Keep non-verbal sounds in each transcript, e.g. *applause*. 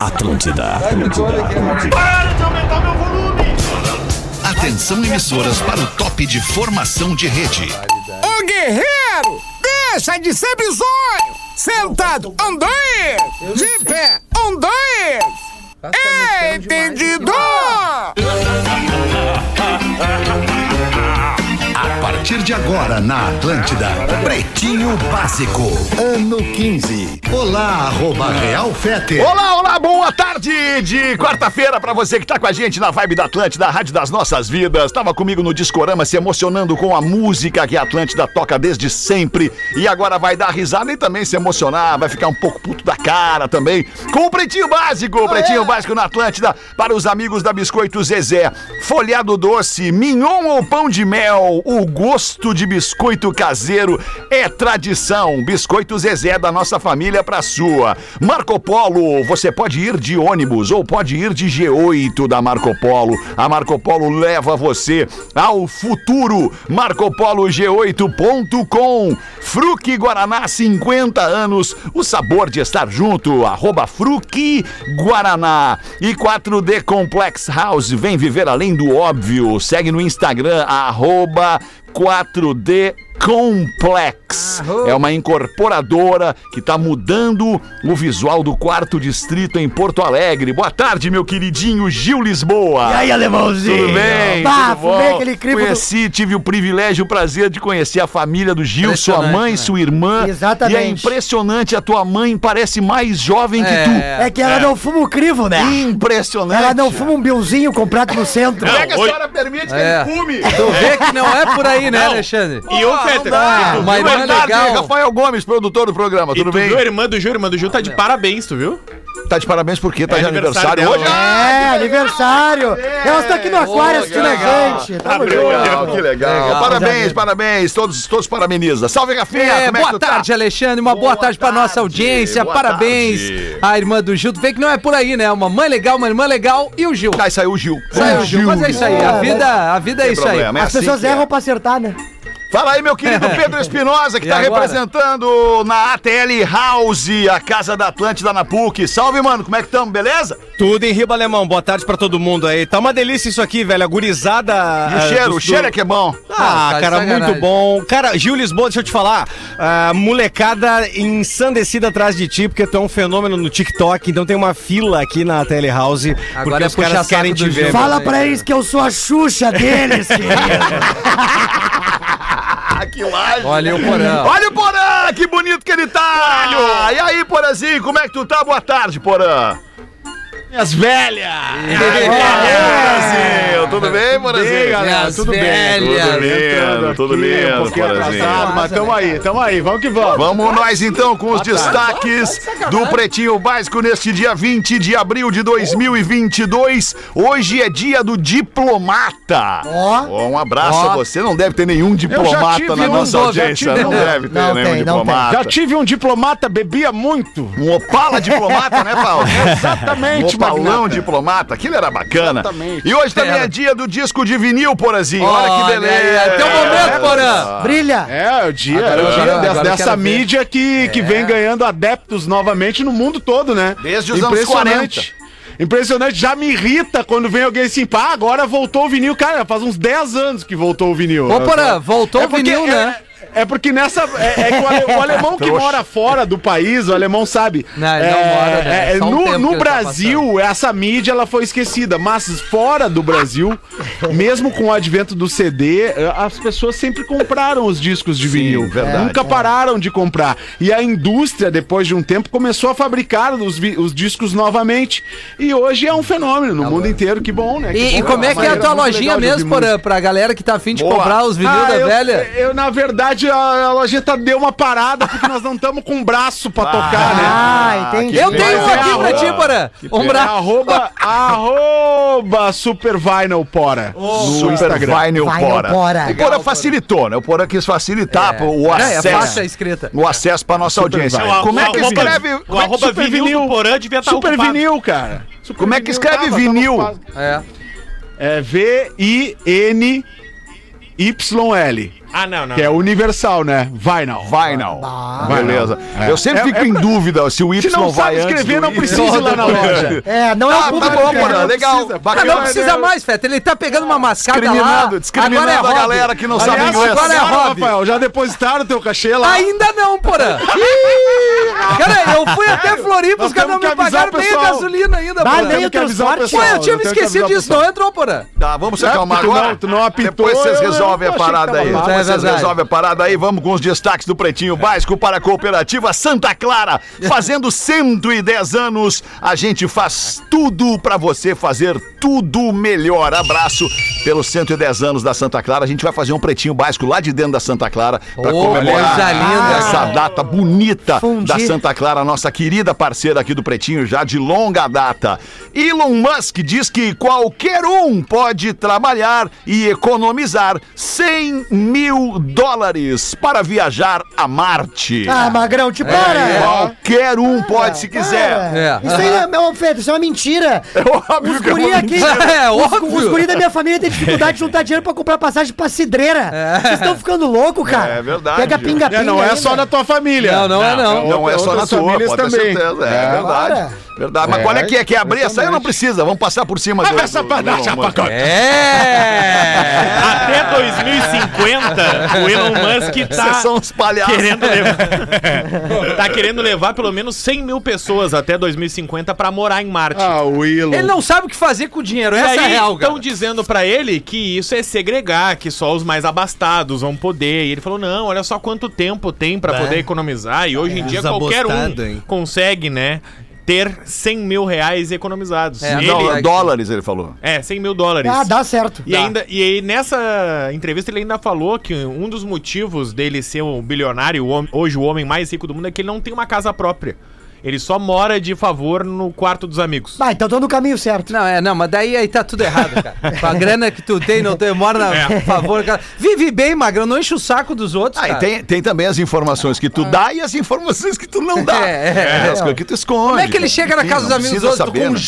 Atlântida, Atlântida, Atlântida. Para de aumentar meu volume! Atenção emissoras para o top de formação de rede. Ô guerreiro, deixa de ser bizonho! Sentado, dois! De pé, dois! Entendido! *laughs* A partir de agora na Atlântida, Pretinho Básico, ano 15. Olá, arroba Real Fete. Olá, olá, boa tarde de quarta-feira pra você que tá com a gente na Vibe da Atlântida, a Rádio das Nossas Vidas. Tava comigo no Discorama se emocionando com a música que a Atlântida toca desde sempre e agora vai dar risada e também se emocionar, vai ficar um pouco puto da cara também com o Pretinho Básico, o Pretinho Básico na Atlântida para os amigos da Biscoito Zezé. Folhado doce, mignon ou pão de mel, o gosto de biscoito caseiro é tradição. Biscoito Zezé da nossa família pra sua. Marco Polo, você pode ir de ônibus ou pode ir de G8 da Marco Polo. A Marco Polo leva você ao futuro. MarcoPoloG8.com. Fruque Guaraná, 50 anos. O sabor de estar junto. Arroba Fruque Guaraná. E 4D Complex House. Vem viver além do óbvio. Segue no Instagram, arroba 4D Complex. É uma incorporadora que está mudando o visual do quarto distrito em Porto Alegre. Boa tarde, meu queridinho Gil Lisboa. E aí, alemãozinho? Tudo bem? Bah, tudo bom? fumei aquele crivo do- Conheci, tive o privilégio e o prazer de conhecer a família do Gil, sua mãe, né? sua irmã. Exatamente. E é impressionante, a tua mãe parece mais jovem que tu. É que ela não fuma o crivo, né? Impressionante. Ela não fuma um bilzinho comprado no centro. Como é que a senhora permite que É. ele fume? Tu vê que não é por aí, né, Alexandre? E ô, Fetter, uma irmã legal. Rafael Gomes, produtor do programa. E Tudo tu bem? viu a irmã do Gil, a irmã do Gil tá de parabéns, tu viu? Tá de parabéns porque tá É de aniversário, aniversário hoje. dela, É, aniversário. Elas estão aqui no aquário assistindo a gente. Tamo junto. Legal, que legal. Legal. Parabéns, parabéns. Todos, todos parabeniza. Salve, Rafinha. É, é boa tá? tarde, Alexandre. Uma boa, Boa tarde pra nossa audiência. boa Parabéns tarde. à irmã do Gil. Tu vê que não é por aí, né? Uma mãe legal, uma irmã legal e o Gil. Aí saiu o Gil. Saiu o Gil, mas é isso aí. A vida, a vida é Tem isso aí. é As assim pessoas é. erram pra acertar, né? Fala aí, meu querido *laughs* Pedro Espinosa, que E tá agora? representando na ATL House, a Casa da Atlântida na PUC. Salve, mano, como é que tamo, beleza? Tudo em riba alemão. Boa tarde pra todo mundo aí. Tá uma delícia isso aqui, velho. A gurizada. E o ah, cheiro, dos- o cheiro é que é bom. Ah, Ah, tá de cara, muito bom. Cara, Gil Lisboa, deixa eu te falar. ah, molecada ensandecida atrás de ti, porque tu é um fenômeno no TikTok. Então tem uma fila aqui na Telehouse. Agora Porque é os caras querem te ver. Fala aí. pra eles que eu sou a Xuxa deles, querido. *laughs* Que laje. Olha o porão. Olha o Porã, que bonito que ele tá! E aí, Porãzinho, como é que tu tá? Boa tarde, Porã. Minhas velhas! Tudo bem, Porazinho? galera? Tudo bem? Tudo lindo, tudo lindo, pouquinho Porazinho. atrasado, mas tamo aí, tamo aí, vamos que vamos. Vamos nós então com os destaques do Pretinho Básico neste dia 20 de abril de 2022. Hoje é dia do diplomata. Ó. Um abraço a você. Não deve ter nenhum diplomata na um, nossa audiência. tive Não um. deve ter Não nenhum tem, diplomata. Já tive um diplomata, bebia muito. Um Opala diplomata, né, Paulo? *laughs* Exatamente, Um magnata. diplomata. Aquilo era bacana. Exatamente. E hoje também é dia do disco de vinil, Porazinho. Olha que beleza. é teu momento, Porã. Brilha. É, o dia, Agora é o eu dia agora dessa quero ver. mídia que, que vem ganhando adeptos novamente no mundo todo, né? Desde os anos 40. Impressionante, já me irrita quando vem alguém assim, pá, agora voltou o vinil. Cara, faz uns 10 anos que voltou o vinil. Ô, Porã, voltou É o vinil, é- né? É porque nessa. É, é que o, ale- o alemão que mora fora do país, o alemão sabe. Não, ele é, não mora, né? é, É um no no tá Brasil, essa mídia ela foi esquecida. Mas fora do Brasil, mesmo com o advento do CD, eh, as pessoas sempre compraram os discos de vinil. verdade. Nunca pararam de comprar. E a indústria, depois de um tempo, começou a fabricar os, os discos novamente. E hoje é um fenômeno no mundo inteiro. Que bom, né? Que E, e bom, como é que é a tua lojinha mesmo, Porã? Pra galera que tá afim de Boa. comprar os vinil ah, da eu, velha? Eu, na verdade, a, a lojeta deu uma parada porque nós não estamos com um braço pra tocar, né? Ah, entendi. Eu tenho um é aqui pra ti, Porã. Um É braço. arroba, arroba Super Vinyl Pora no Super Instagram. Vinyl Vinyl Pora. Pora. O Pora facilitou, né? O Pora quis facilitar o É, é acesso. fácil a escrita. o acesso para nossa audiência. Vinyl. Como é que escreve? O é arroba Super vinil, vinil. do Porã devia estar Super ocupado. vinil, cara. Super Como é que escreve tava, vinil? É. É V-I-N-Y-L. Ah, não, não. Que é universal, né? Vai não. Vai não. Vai Beleza. É. Eu sempre É- fico é em dúvida se o Y Se não vai sabe escrever, não precisa ir lá na *laughs* loja. É, não é Ah, o tá público bom, quer. Porã, legal. precisa. Ah, Bacana. não precisa mais, Feta. Ele tá pegando uma mascada lá. Discriminando, discriminando agora é a hobby. galera que não sabe inglês. agora é hobby. Rafael, já depositaram teu cachê lá? Ainda não, Porã. Cara, eu fui até Floripa, os caras não me pagaram o nem a gasolina ainda, Porã. nem o transporte. Pô, pessoal. eu tinha me esquecido disso, não entrou, Porã. Tá, vamos se É, acalmar porque tu agora. não- tu não apitou, Depois vocês resolvem a parada aí. É vocês resolvem a parada aí. Vamos com os destaques do Pretinho Básico para a Cooperativa Santa Clara. *laughs* Fazendo 110 anos, a gente faz tudo para você fazer tudo melhor. Abraço pelos 110 anos da Santa Clara. A gente vai fazer um Pretinho Básico lá de dentro da Santa Clara para Ô, comemorar essa data bonita Fundir. da Santa Clara, nossa querida parceira aqui do Pretinho, já de longa data. Elon Musk diz que qualquer um pode trabalhar e economizar 100 mil dólares para viajar a Marte. Ah, Magrão, te para! Qualquer um pode, se quiser. É. Isso aí é, Feto, isso é uma mentira. É óbvio Os que é uma aqui, *laughs* É, os, óbvio. os guri da minha família têm dificuldade de juntar dinheiro pra comprar passagem pra cidreira. Vocês estão ficando loucos, cara. É verdade. Pega pinga-pinga É, não é só da tua família. Não, não é não. Não é só na tua, pode ter também. certeza. É, É. verdade. Verdade. Mas É, qual é que é? Quer abrir essa aí? Não precisa. Vamos passar por cima do, essa pacote. É! Até 2050, o Elon Musk Vocês tá são uns palhaços. querendo levar. *laughs* tá querendo levar pelo menos 100 mil pessoas até 2050 pra morar em Marte. Ah, o Elon. Ele não sabe o que fazer com o dinheiro, E essa é real, cara. estão dizendo pra ele que isso é segregar, que só os mais abastados vão poder. E ele falou: não, olha só quanto tempo tem pra poder economizar. E hoje em dia qualquer um hein? consegue, né? Ter 100 mil reais economizados. É, Ele- Não, dólares, ele falou. é, 100 mil dólares. Ah, dá certo. E, ainda, e aí, nessa entrevista, ele ainda falou que um dos motivos dele ser um bilionário, hoje o homem mais rico do mundo, é que ele não tem uma casa própria. Ele só mora de favor no quarto dos amigos. Ah, então tô no caminho certo. Não, é, não, mas daí aí tá tudo errado, cara. Com a grana que tu tem, não tem, mora na É. por favor, cara. Vive bem, Magrão, não enche o saco dos outros, Ah, e cara. tem, tem também as informações que tu dá e as informações que tu não dá. É, *laughs* é, É, as coisas que tu esconde. Como é que ele chega na Enfim, casa dos amigos precisa outros saber, com um né?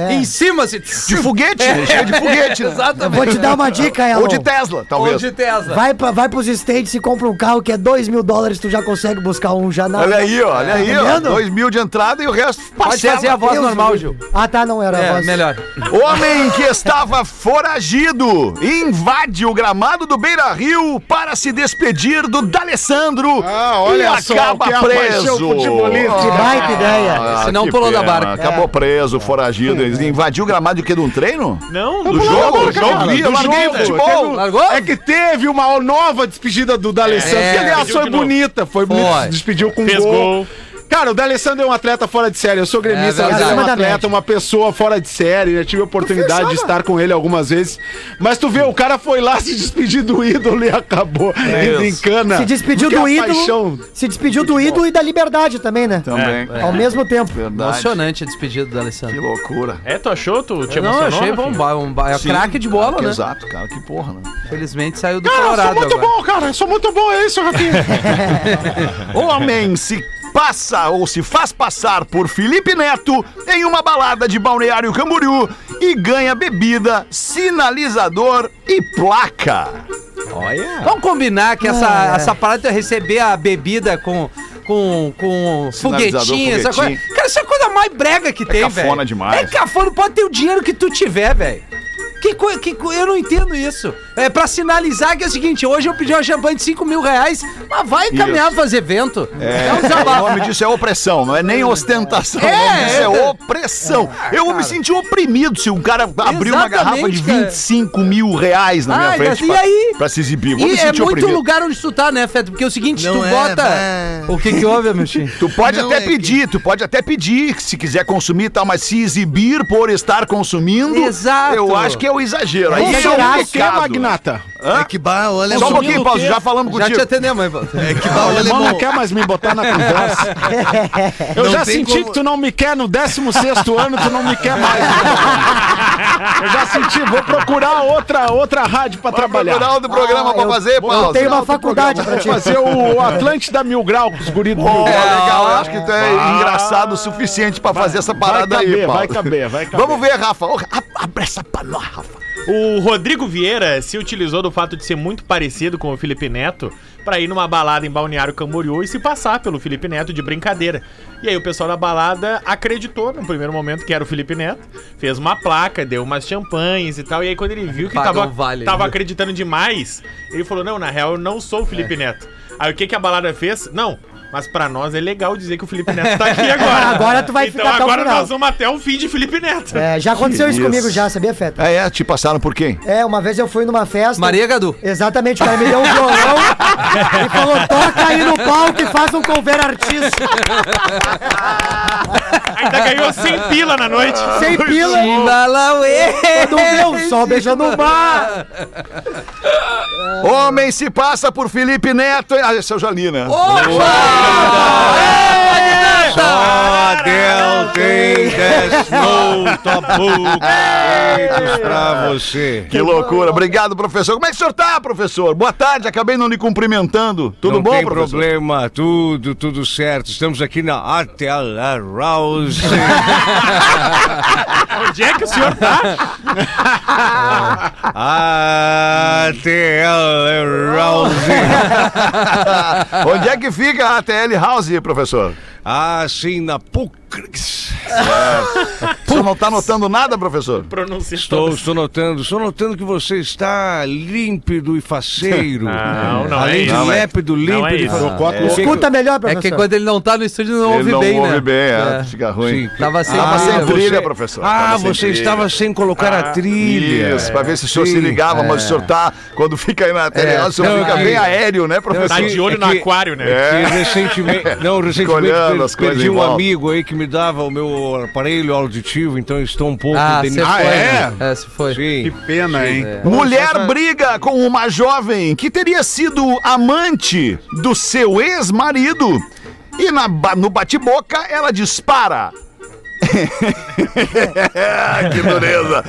Jato em cima, assim? De foguete, ele chega de foguete. né? Eu Exatamente. vou te dar uma dica, Elon. Ou de Tesla, Ou talvez. de Tesla. Vai, pra, vai pros States e compra um carro que é 2 mil dólares, tu já consegue buscar um já na... Olha aí, ó, olha aí, Tá ó. vendo? Dois mil de entrada e o resto Pode fazer a voz Deus normal, Gil. Ah, tá, não era a É, voz. melhor. Homem que estava foragido invade o gramado do Beira Rio para se despedir do D'Alessandro Ah, olha e só, acaba que é a preso. Que baita ideia. Ah, Se não pulou da pena. barca. Acabou preso, foragido. Ele invadiu o gramado de quê? De um treino? Não, Do do jogo, do jogo, eu larguei o jogo. futebol. Um-? É que teve uma nova despedida do D'Alessandro, É, que aliás foi bonita, foi, bonita, despediu com Fez gol. Cara, o D'Alessandro é um atleta fora de série. Eu sou gremista, É mas ele é um atleta, uma pessoa fora de série. Eu tive a oportunidade de estar com ele algumas vezes. Mas tu vê, o cara foi lá se despedir do ídolo e acabou indo em cana. Se despediu do ídolo. paixão- Se despediu do ídolo e da liberdade também, né? Também. Ao mesmo tempo. Verdade. Emocionante a despedida do Que Alessandro. loucura. É, tu achou? Tu te Não, achei bom. Rafinha? ba- Um, é Sim. craque de bola, né? Exato, cara, que porra, né? Felizmente saiu do Cara, eu sou Colorado muito agora. bom, cara. Eu sou muito bom, é isso, Rafinha. *laughs* Homem se passa ou se faz passar por Felipe Neto em uma balada de Balneário Camboriú e ganha bebida, sinalizador e placa. Vamos combinar que essa, Ah, é. essa parada de receber a bebida com. Com, com Sinalizador, foguetinho, essa coisa. Cara, isso é a coisa mais brega que tem, velho. cafona demais. É cafona, pode ter o dinheiro que tu tiver, velho. Que coisa, que co- eu não entendo isso. É pra sinalizar que é o seguinte: hoje eu pedi uma champanhe de 5 mil reais, mas vai caminhar fazer evento. É, É um o desabafo. nome disso é opressão, não é nem ostentação. É, o nome disso é, é. opressão. eu vou me sentir oprimido se um cara abrir uma garrafa de cara. 25 mil reais na minha Ah, frente e pra, aí? pra se exibir. Vou me E é muito oprimido. lugar onde tu tá, né, Feto? Porque é o seguinte, Não tu é, bota. bah. O que que houve, meu filho? Tu pode Não, até é que- pedir, tu pode até pedir, se quiser consumir e tal, mas se exibir por estar consumindo, Exato. eu acho que é o exagero. Aí É exagerado. Que, pecado. Magnata? É que bah, olha Só um pouquinho, Paulo, já falamos Já te contigo. atendemos, hein, Paulo? É que bah, O olha alemão não quer mais me botar na conversa. *laughs* Eu Não já senti como- que tu não me quer no 16º ano, tu não me quer mais. Eu já senti, vou procurar outra, outra rádio pra trabalhar. Procurar outro programa Ah, pra eu- fazer, Paulo. Eu tenho uma faculdade pra ti. Fazer o *laughs* Atlântida Mil Grau com os guris do Mil Grau. legal, eu acho que tu é engraçado o suficiente pra fazer essa parada vai caber, aí, Paulo. vai caber, vai *laughs* caber. Vamos ver, Rafa. Abre essa pra nós, Rafa. O Rodrigo Vieira se utilizou do fato de ser muito parecido com o Felipe Neto pra ir numa balada em Balneário Camboriú e se passar pelo Felipe Neto de brincadeira. E aí o pessoal da balada acreditou no primeiro momento que era o Felipe Neto, fez uma placa, deu umas champanhes e tal. E aí quando ele viu que Paga tava, vale tava ainda. acreditando demais, ele falou: Não, na real eu não sou o Felipe Neto. Aí o que, que a balada fez? Não. Mas pra nós é legal dizer que o Felipe Neto tá aqui *laughs* agora. Agora tu vai então ficar até agora final. nós vamos até o fim de Felipe Neto. É, já aconteceu isso isso. comigo já, sabia, Feta? É, é, te passaram por quem? É, uma vez eu fui numa festa. Maria Gadu. Exatamente, o cara me deu um violão e falou: toca aí no palco e faz um cover artístico. *laughs* Ainda ganhou 100 pila na noite. Sem pila. Balauê! Quando vê o sol beijando o mar. Homem se passa por Felipe Neto. Ah, esse eu já li, né? Só Deus tem no tabu pra você. Que loucura. Obrigado, professor. Como é que o senhor tá, professor? Boa tarde, acabei não lhe cumprimentando. Tudo Não bom, tem professor? problema, tudo, tudo certo. Estamos aqui na Atela House. *laughs* Onde é que o senhor tá? *laughs* Atela House. *laughs* Onde é que fica a ATL House, professor? Assim na Pucrix. O senhor não tá notando nada, professor? Estou, estou notando, estou notando que você está límpido e faceiro. *laughs* Não, não é Além de isso. lépido, límpido Não é e isso. faceiro. Escuta melhor, É professor. que quando ele não tá no estúdio, não Ele ouve não bem, ouve né? bem, é, É. fica ruim. Sim. Tava sem Tava sem trilha. você- professor. Ah, você trilha. estava sem colocar a trilha. Isso, pra ver se o senhor Sim. se ligava, mas o senhor tá, quando fica aí na É. House, o senhor Não, fica bem aéreo, né, Tá professor? de olho é no aquário, né? É. Que recentemente, não, recentemente perdi um amigo aí que me dava o meu aparelho auditivo, então estou um pouco Ah, você deni- foi. é? É, você foi. Que Sim. pena, hein? Mulher briga com uma jovem que teria sido amante do seu ex-marido e na no bate-boca ela dispara. *laughs* que dureza.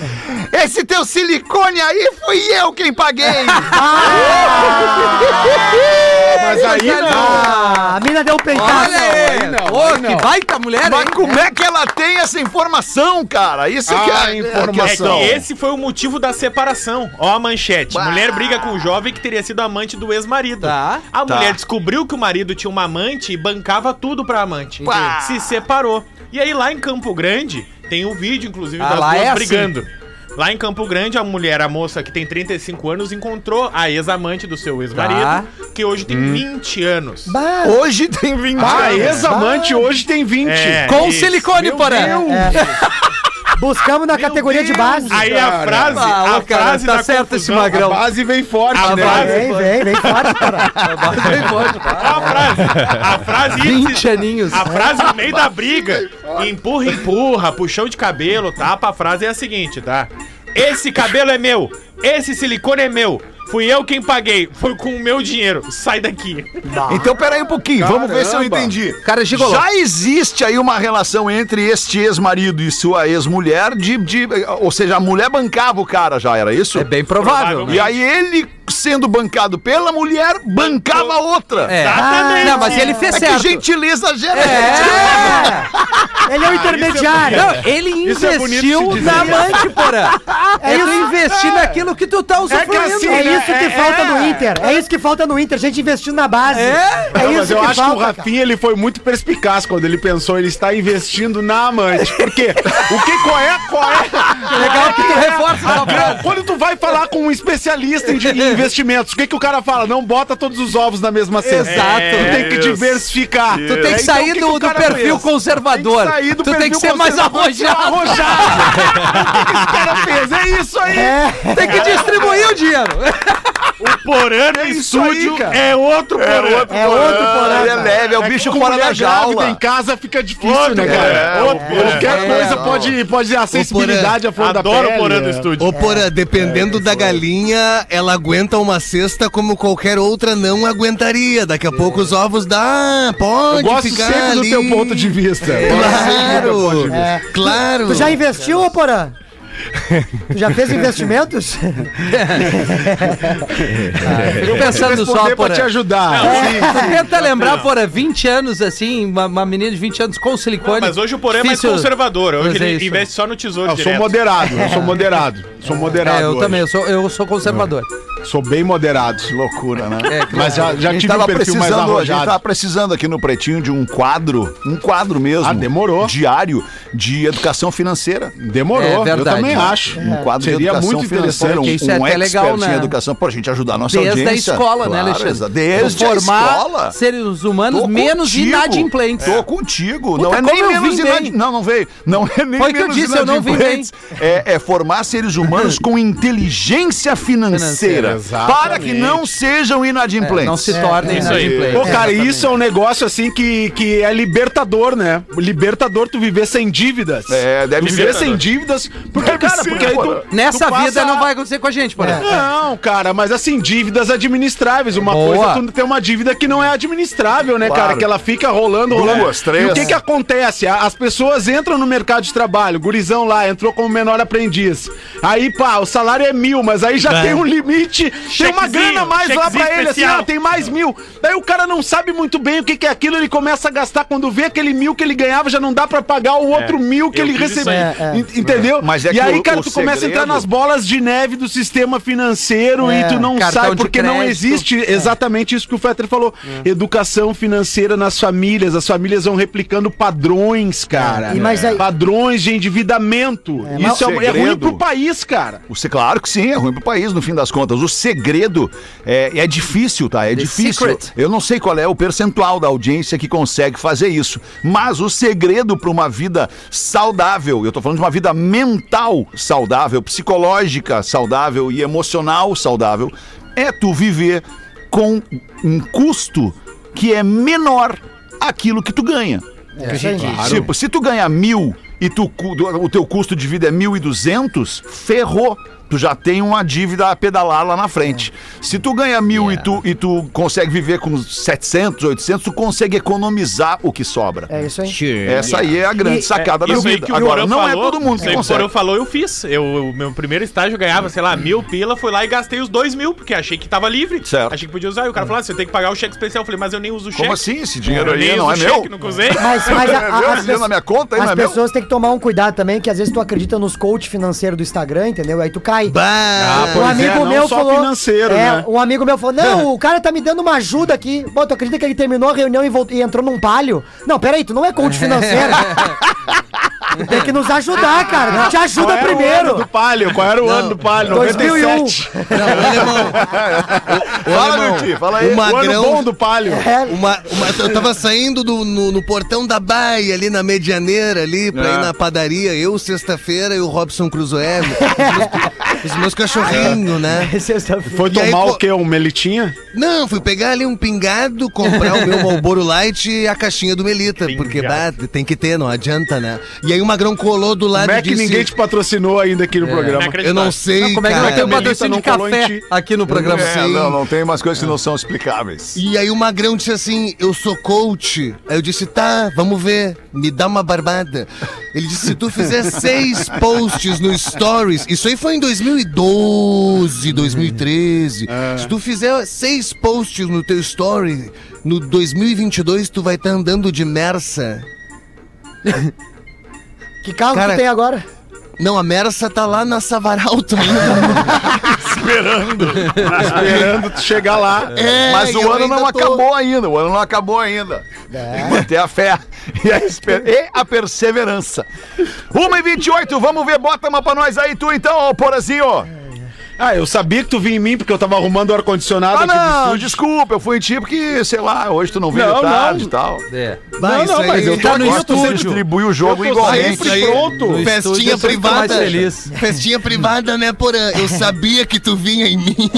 Esse teu silicone aí fui eu quem paguei. *laughs* *laughs* Mas aí não. Ah, a mina deu um peitaço. Olha aí! aí não, Ô, aí que não. baita mulher, Mas hein? como é que ela tem essa informação, cara? Isso é que Ah, é informação. É questão. que esse foi o motivo da separação. Ó a manchete. Bah. Mulher briga com o jovem que teria sido amante do ex-marido. Tá. A Tá. mulher descobriu que o marido tinha uma amante e bancava tudo pra amante. Bah. Se separou. E aí lá em Campo Grande, tem um vídeo, inclusive, Ah, das lá duas é assim. brigando. Lá em Campo Grande, a mulher, a moça que tem 35 anos, encontrou a ex-amante do seu ex-marido, Tá. que hoje tem Hum. 20 anos. Bah, Hoje tem 20 Ah, anos. ex-amante hoje tem 20. É. Com isso. silicone, porém. Buscamos na categoria de base. Aí a cara. frase, Ah, a cara, frase tá da certo esse magrão. A base vem forte, A né? base- Vem, vem, vem forte, cara. Ó a frase. A frase 20 aninhos. A frase no meio da briga, empurra, empurra, puxão de cabelo, tapa. A frase é a seguinte, tá? Esse cabelo é meu, esse silicone é meu. Fui eu quem paguei, foi com o meu dinheiro. Sai daqui. Então, peraí um pouquinho, vamos ver se eu Caramba. entendi. Cara, gigolô. Já existe aí uma relação entre este ex-marido e sua ex-mulher de, de- Ou seja, a mulher bancava o cara já, era isso? É bem provável. né? E aí ele, sendo bancado pela mulher, bancava a outra. É. Exatamente. Não, mas ele fez É que certo. gentileza gera É. Ele é o intermediário. Não, ele é investiu se na amante, porra. É, É tu investir naquilo que tu tá usufruindo. que assim, É isso que É, falta é. no Inter. É isso que falta no Inter. A gente investindo na base. É? É Não, isso mas eu que acho falta. que o Rafinha ele foi muito perspicaz quando ele pensou ele está investindo na amante. Por quê? O que qual é? Qual é? Legal que tu reforça frase. Quando tu vai falar com um especialista em, em investimentos, o que, que o cara fala? Não bota todos os ovos na mesma cesta. Exato. Tu tem que diversificar. Tu tem que Então, sair o que do, que o do perfil fez? conservador. Tem que sair do tu tem que ser mais arrojado. arrojado. *laughs* o que, que esse cara fez? É isso aí. Tem que distribuir o dinheiro. O Porã no isso aí, estúdio cara. é outro Porã. É outro porã. Ele é leve, é o bicho Com fora da grávida jaula. em casa fica difícil, Outro, né, cara? é, Outro, é, qualquer é, coisa pode, pode a sensibilidade à flor da pele. Adoro o é. estúdio. Ô, Porã, dependendo da galinha, ela aguenta uma cesta como qualquer outra não aguentaria. Daqui a pouco os ovos dá, Eu pode gosto ficar sempre do ali. teu ponto de vista. Eu gosto sempre do teu ponto de Claro, vista. claro. Tu já investiu, ô Porã? Tu já fez investimentos? *laughs* Fico pensando só, porra. te ajudar. Tu tenta lembrar, porra, 20 anos assim, uma, uma menina de 20 anos com silicone. Mas hoje o Porã é mais conservador. Hoje ele isso. investe só no tesouro Eu sou direto. moderado, eu sou moderado. Sou moderado. É, eu hoje. também, eu sou, eu sou conservador. Sou bem moderado. *laughs* Loucura, né? É, Mas já, já tive um perfil mais precisando, a gente arrojado. tava precisando aqui no Pretinho de um quadro, um quadro mesmo. Ah, demorou. Diário de educação financeira. Demorou, É eu verdade. também acho. Um quadro de Seria educação muito financeira, interessante. um, Isso é um até expert legal, né? em educação, pra gente ajudar a nossa Desde a audiência. escola, né, Claro, Alexandre? exa- Desde a Formar escola. seres humanos Tô menos contigo. inadimplentes. Tô contigo. Não é como nem eu menos vim bem. inadimplente. Não, não veio. Não é nem Foi o que eu menos disse, eu não vim inadimplentes. É, é formar seres humanos *laughs* com inteligência financeira. Financeira, para que não sejam inadimplentes. Não se tornem aí. inadimplentes. Pô, cara, isso é um negócio assim que, que é libertador, né? Libertador tu viver sem dívidas. É, deve Tu viver ser. sem dívidas. Porque, Deve cara, ser, porque aí tu. Nessa tu passa- vida não vai acontecer com a gente, porra. Não, cara, mas assim, dívidas administráveis. Uma Boa. coisa é tu ter uma dívida que não é administrável, né, Claro. cara? Que ela fica rolando, rolando. Duas, três. E o que que acontece? As pessoas entram no mercado de trabalho, gurizão lá, entrou como menor aprendiz. Aí, pá, o salário é mil, mas aí já tem um limite, tem uma grana a mais lá pra ele, assim, especial. ah, tem mais mil. Daí o cara não sabe muito bem o que que é aquilo, ele começa a gastar. Quando vê aquele mil que ele ganhava, já não dá pra pagar o outro mil que ele aí. É, é. En- Entendeu? Mas é e que aí, cara, tu começa a entrar nas bolas de neve do sistema financeiro É, e tu não sabe porque não existe exatamente isso que o Fetter falou. Educação financeira nas famílias. As famílias vão replicando padrões, cara. Mas aí- Padrões de endividamento. mas isso é, o é ruim pro país, cara. Se- claro que sim, é ruim pro país, no fim das contas. O segredo é, é difícil, tá? É difícil. secret. Eu não sei qual é o percentual da audiência que consegue fazer isso. Mas o segredo para uma vida saudável, eu tô falando de uma vida mental saudável, psicológica saudável e emocional saudável, é tu viver com um custo que é menor aquilo que tu ganha. É, isso aí. Tipo, se tu ganha mil e tu, o teu custo de vida é mil e duzentos, ferrou. Tu já tem uma dívida a pedalar lá na frente. Se tu ganha mil e, tu, e tu consegue viver com 700, 800, tu consegue economizar o que sobra. É isso aí. Essa aí é a grande E- sacada da Isso aí vida. que o Agora, não falou, é todo mundo que aí que o consegue. Porã falou, eu fiz. Eu, o meu primeiro estágio eu ganhava, sei lá, mil pila, fui lá e gastei os dois mil, porque achei que tava livre. Certo. Achei que podia usar. E o cara falou, ah, você tem que pagar o cheque especial. Eu falei, mas eu nem uso cheque. Como assim? Esse dinheiro Eu aí nem não é cheque, meu? nunca usei. Mas, mas *laughs* a- É as, pessoas- na minha conta aí as não é pessoas têm que tomar um cuidado também, que às vezes tu acredita nos coach financeiros do Instagram, entendeu? Aí tu cai. Bah, um pois é, amigo não meu falou. financeiro, é, né? um amigo meu falou: Não, *laughs* o cara tá me dando uma ajuda aqui. Pô, tu acredita que ele terminou a reunião e, voltou, e entrou num palio? Não, peraí, tu não é coach *laughs* financeiro. *laughs* Tem que nos ajudar, cara. Te ajuda Qual era o ano primeiro. do Palio? Qual era o ano do Palio? 2001. 97. não, alemão. *laughs* Fala, alemão, meu tio, fala aí. o O ano magrão- bom do Palio. É, Uma, uma- eu tava saindo do, no, no portão da Baia, ali na Medianeira, ali, pra É. ir na padaria. Eu, sexta-feira, e o Robson Cruzoé. os, os meus cachorrinhos, né? sexta-feira. Foi E aí, tomar pô- o quê? Um melitinha? Não, fui pegar ali um pingado, comprar o meu Malboro Light e a caixinha do Melita. Porque bah, tem que ter, não adianta, né? E aí o Magrão colou do lado Como é que disse... ninguém te patrocinou ainda aqui no programa? Eu não sei, Não, como é que cara. não tem Melita patrocínio de café aqui no programa? É, não, não tem umas coisas que não são explicáveis. E aí o Magrão disse assim, eu sou coach. Aí eu disse, tá, vamos ver, me dá uma barbada. Ele disse, se tu fizer *laughs* seis posts no Stories, isso aí foi em 2012, 2013. Se tu fizer seis posts no teu Story, no 2022 tu vai estar andando de Mersa. *laughs* Que carro Cara, que tu tem agora? Não, a Mersa tá lá na Savaralto ainda. *laughs* Esperando tu chegar lá. É, Mas e o ano não tô- acabou ainda, o ano não acabou ainda. Que manter a fé e a, esper- e a perseverança. 1h28, vamos ver, bota uma pra nós aí, tu então, ô Porazinho. Ah, eu sabia que tu vinha em mim porque eu tava arrumando o ar-condicionado Ah, aqui do não, estúdio. desculpa, eu fui em ti porque, sei lá, hoje tu não veio Não, tarde não. e tal. É. Vai, Não, isso não, aí- mas eu tô Tá no Agora tu estúdio. distribui o jogo Eu tô igualmente. sempre pronto. No Festinha estúdio eu sempre tô mais privada. feliz. *laughs* Festinha privada, né, Porã? Eu *laughs* sabia que tu vinha em mim. *laughs*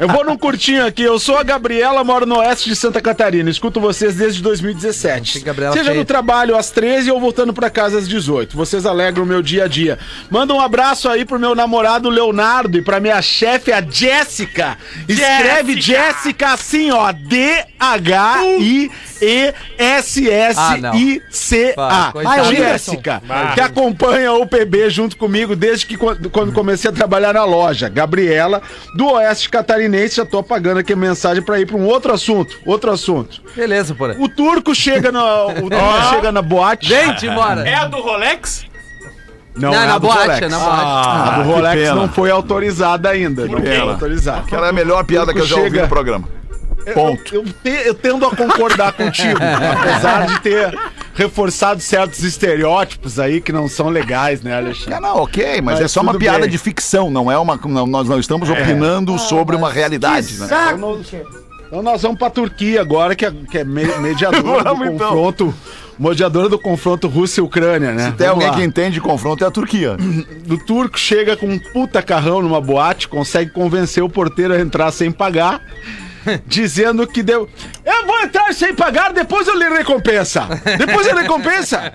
Eu vou num curtinho aqui. Eu sou a Gabriela, moro no oeste de Santa Catarina. Escuto vocês desde 2017. Tem Gabriela Seja no trabalho às 13 ou voltando pra casa às 18. Vocês alegram o meu dia a dia. Manda um abraço aí pro meu namorado Leonardo e pra minha chefe, a Jéssica. Escreve Jéssica assim, ó. D-H-I-E-S-S-I-C-A. Jéssica, que acompanha o PB junto comigo desde que quando comecei a trabalhar na loja. Gabriela, do Oeste Catarinense, já tô apagando aqui a mensagem pra ir pra um outro assunto. Outro assunto. Beleza, porra. O turco chega na, o turco chega na boate. Gente, embora. É a do Rolex? Não, Não, é na boate, Rolex. é na boate. a do Rolex pena. não foi autorizada ainda. Não foi pena. autorizada. Aquela é a melhor piada que eu já ouvi Chega. no programa. Ponto. Eu, eu te- eu tendo a concordar contigo, *laughs* apesar de ter reforçado certos estereótipos aí que não são legais, né, É, Alexandre? não, ok, mas, Mas é só uma piada bem. de ficção, não é uma. não- nós não estamos opinando sobre uma realidade, Que né? saco. Então nós vamos pra Turquia agora, que é, que é me- mediadora *laughs* do então. confronto. Mediadora do confronto Rússia e Ucrânia, né? Se tem Vamos alguém lá. que entende de confronto é a Turquia. *clears throat* O turco chega com um puta carrão numa boate, consegue convencer o porteiro a entrar sem pagar, *laughs* dizendo que deu. Eu vou entrar sem pagar, depois eu lhe recompensa. Depois eu recompensa.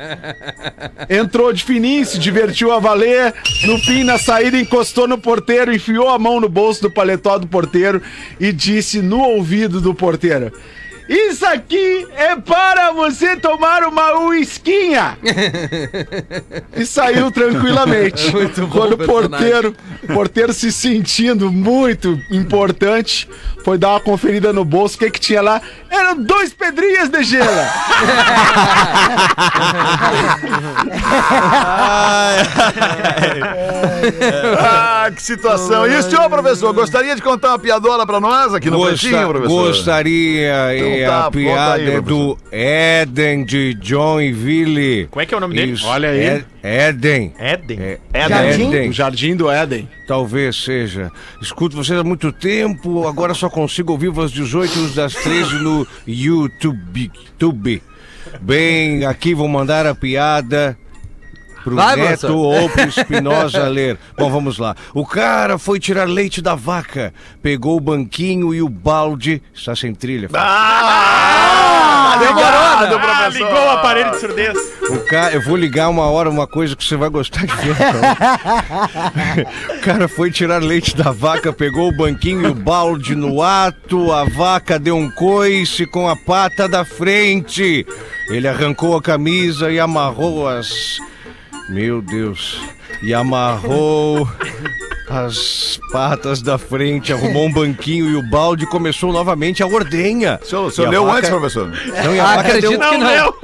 *laughs* Entrou de fininho, se divertiu a valer. No fim, na saída, encostou no porteiro, enfiou a mão no bolso do paletó do porteiro e disse no ouvido do porteiro. Isso aqui é para você tomar uma uisquinha. *laughs* E saiu tranquilamente. *laughs* Muito bom Quando o porteiro, o porteiro se sentindo muito importante, foi dar uma conferida no bolso. O que que tinha lá? Eram dois pedrinhas de gelo. *laughs* ah, que situação. E o senhor, professor, gostaria de contar uma piadola pra nós aqui no Gosta- Pretinho, professor? gostaria, Então tá, a piada aí, é do Eden de Joinville. Como é que é o nome dele? Isso, Olha aí. É- Eden. Éden. É, Jardim? Eden. O Jardim do Éden. Talvez seja. Escuto vocês há muito tempo, agora só consigo ouvir às 18 e das 13 no YouTube. YouTube. Bem, aqui vou mandar a piada pro Vai, Neto ou pro *laughs* Espinosa ler. Bom, vamos lá. O cara foi tirar leite da vaca, pegou o banquinho e o balde. Está sem trilha. Ah, Ah, professor. ligou o aparelho de surdez. O cara, eu vou ligar uma hora uma coisa que você vai gostar de ver. então. *laughs* o cara foi tirar leite da vaca, pegou o banquinho e o balde no ato. A vaca deu um coice com a pata da frente. Ele arrancou a camisa e amarrou as. Meu Deus. E amarrou as patas da frente, arrumou um banquinho e o balde começou novamente a ordenha. O senhor, o senhor leu vaca- antes, professor? Não, e a Ah, vaca deu, não. leu.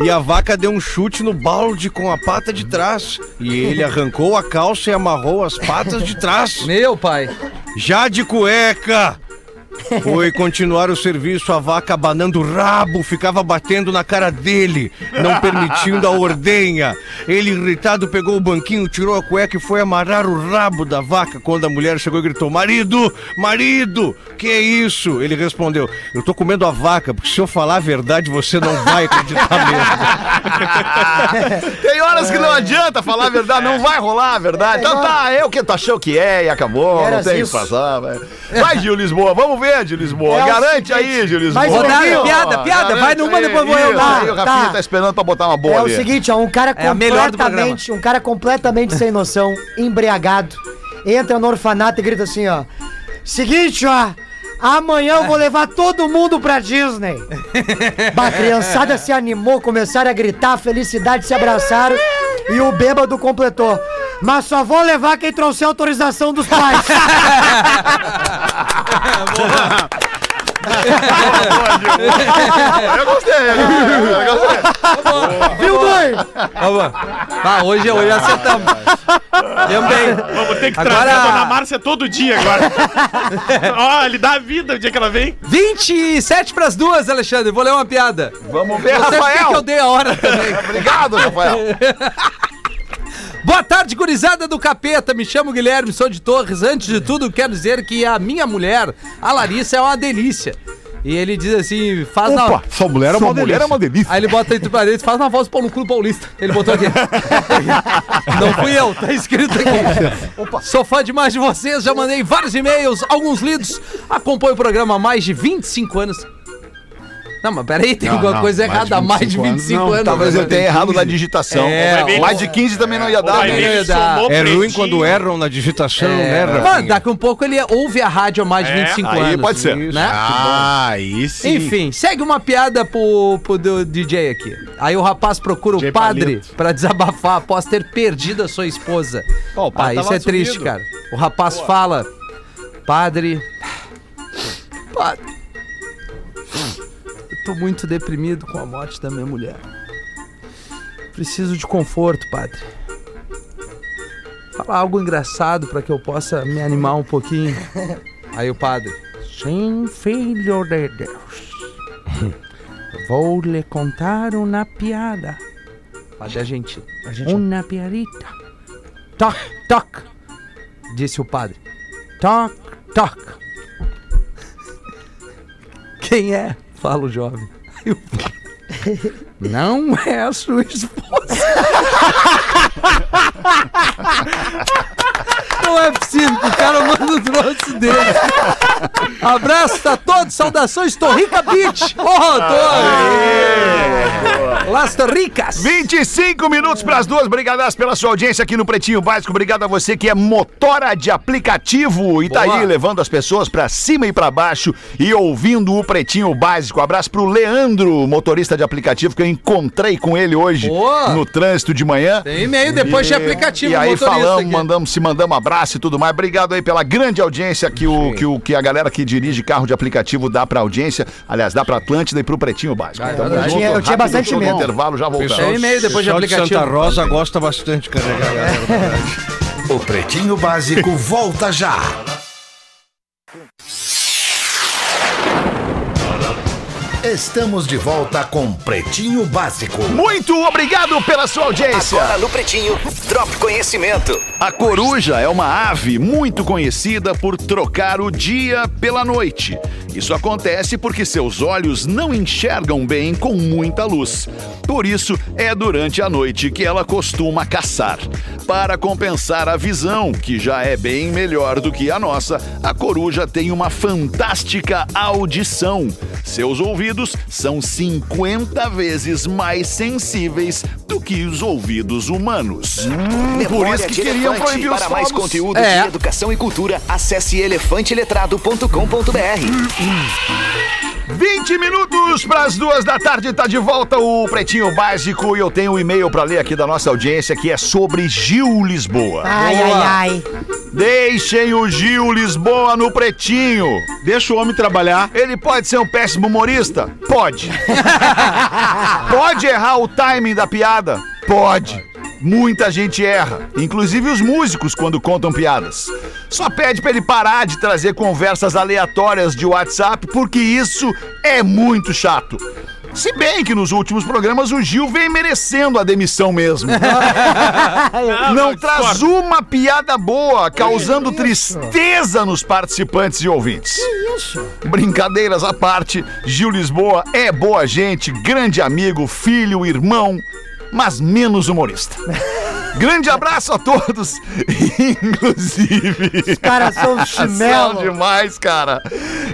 e a vaca deu um chute no balde com a pata de trás. E ele arrancou a calça e amarrou as patas de trás. Meu pai. Já de cueca! Foi continuar o serviço, a vaca abanando o rabo, ficava batendo na cara dele, não permitindo a ordenha. Ele, irritado, pegou o banquinho, tirou a cueca e foi amarrar o rabo da vaca. Quando a mulher chegou e gritou: Marido, marido, que é isso? Ele respondeu: Eu tô comendo a vaca, porque se eu falar a verdade, você não vai acreditar mesmo. *laughs* Tem horas que não adianta falar a verdade, não vai rolar a verdade. Então tá, é o que tu achou que é e acabou, não tem o que passar. Vai, vai Gil Lisboa, vamos ver, Gil Lisboa. É o Garante seguinte, aí, Gil Lisboa. mas o Rodada, piada, piada, vai Garante numa, aí, depois vou eu. Tá, aí o Rafinha tá. tá esperando pra botar uma boa É o ali. seguinte, ó, um cara É a completamente, um cara completamente sem noção, embriagado, entra no orfanato e grita assim, ó. Seguinte, ó, amanhã eu vou levar todo mundo pra Disney. *laughs* A criançada se animou, começaram a gritar, felicidade, se abraçaram e o bêbado completou. Mas só vou levar quem trouxer autorização dos pais. *laughs* Eu gostei, eu gostei. Viu, mãe? Vamos. Ah, hoje, hoje acertamos. Também. Vamos ter que Agora- trazer a dona Márcia todo dia agora. Ó, ele dá a vida o dia que ela vem. 27 pras duas, Alexandre. Vou ler uma piada. Vamos ver, Você por que que eu Rafael. dei a hora também. Obrigado, Rafael. *laughs* Boa tarde, gurizada do capeta. Me chamo Guilherme, sou de Torres. Antes de tudo, quero dizer que a minha mulher, a Larissa, é uma delícia. E ele diz assim: faz na. Opa, sua mulher é Sua uma mulher delícia. é uma delícia. Aí ele bota entre parênteses, faz na voz do Paulo Clube Paulista. Ele botou aqui. *laughs* Não fui eu, tá escrito aqui. Sou fã demais de vocês, já mandei vários e-mails, alguns lidos. Acompanho o programa há mais de 25 anos. Não, mas peraí, tem Não, alguma não, coisa mais de errada há mais de 25 25 anos, anos. Talvez né? eu tenha errado na digitação. É, Mais de 15 também não ia dar, né? É ruim quando erram na digitação, né, É, Mano, Rafinha? daqui um pouco ele ouve a rádio há mais de É, 25 aí anos. pode ser. Né? Ah, aí sim. Enfim, segue uma piada pro, pro DJ aqui. Aí o rapaz procura o padre pra desabafar após ter perdido a sua esposa. Ó, o padre ah, isso é triste, cara. O rapaz fala: Padre. Padre. Tô muito deprimido com a morte da minha mulher. Preciso de conforto, padre. Fala algo engraçado pra que eu possa me animar um pouquinho. *laughs* Aí o padre. Sim, filho de Deus. *laughs* Vou lhe contar uma piada. Padre argentino. Uma piadita. Toc, toc. Disse o padre. Toc, toc. Quem é? Fala o jovem. Aí o padre, Não é a sua esposa. *laughs* Não é possível que o cara manda um troço dele. Abraço a todos, saudações Torrica Beach. Ô, Torre! Las Torricas. 25 minutos para as duas. Obrigadas pela sua audiência aqui no Pretinho Básico. Obrigado a você que é motora de aplicativo e tá Boa. aí levando as pessoas para cima e para baixo e ouvindo o Pretinho Básico. Abraço pro Leandro, motorista de aplicativo, que eu encontrei com ele hoje Boa. no trânsito de manhã. Tem e-mail depois de aplicativo E aí falamos, aqui. mandamos, se mandamos abraço e tudo mais. Obrigado aí pela grande audiência que, o, que, o, que a galera que dirige carro de aplicativo dá pra audiência. Aliás, dá pra Atlântida e pro Pretinho Básico. Tamo eu junto, tinha- eu tinha bastante medo. intervalo, já voltamos. Tem e-mail depois de aplicativo. Santa Rosa gosta bastante de carregar a *laughs* galera. O Pretinho Básico volta já. Estamos de volta com Pretinho Básico. Muito obrigado pela sua audiência. Agora no Pretinho, Drop Conhecimento. A coruja é uma ave muito conhecida por trocar o dia pela noite. Isso acontece porque seus olhos não enxergam bem com muita luz. Por isso, é durante a noite que ela costuma caçar. Para compensar a visão, que já é bem melhor do que a nossa, a coruja tem uma fantástica audição. Seus ouvidos são 50 vezes mais sensíveis do que os ouvidos humanos. Por Memória isso que queriam elefante. proibir os Para mais fogos. conteúdo É. de educação e cultura, acesse elefanteletrado.com.br. 20 minutos para as duas da tarde, tá de volta o Pretinho Básico e eu tenho um e-mail para ler aqui da nossa audiência que é sobre Gil Lisboa. Ai, ai, ai. Deixem o Gil Lisboa no Pretinho. Deixa o homem trabalhar. Ele pode ser um péssimo humorista? Pode. *laughs* pode errar o timing da piada? Pode. Muita gente erra, inclusive os músicos quando contam piadas. Só pede pra ele parar de trazer conversas aleatórias de WhatsApp, porque isso é muito chato. Se bem que nos últimos programas o Gil vem merecendo a demissão mesmo. *laughs* Não traz uma piada boa, causando tristeza nos participantes e ouvintes. Brincadeiras à parte, Gil Lisboa é boa gente, grande amigo, filho, irmão, mas menos humorista. *laughs* Grande abraço a todos, *laughs* inclusive. Os caras são São chinelo. demais, cara.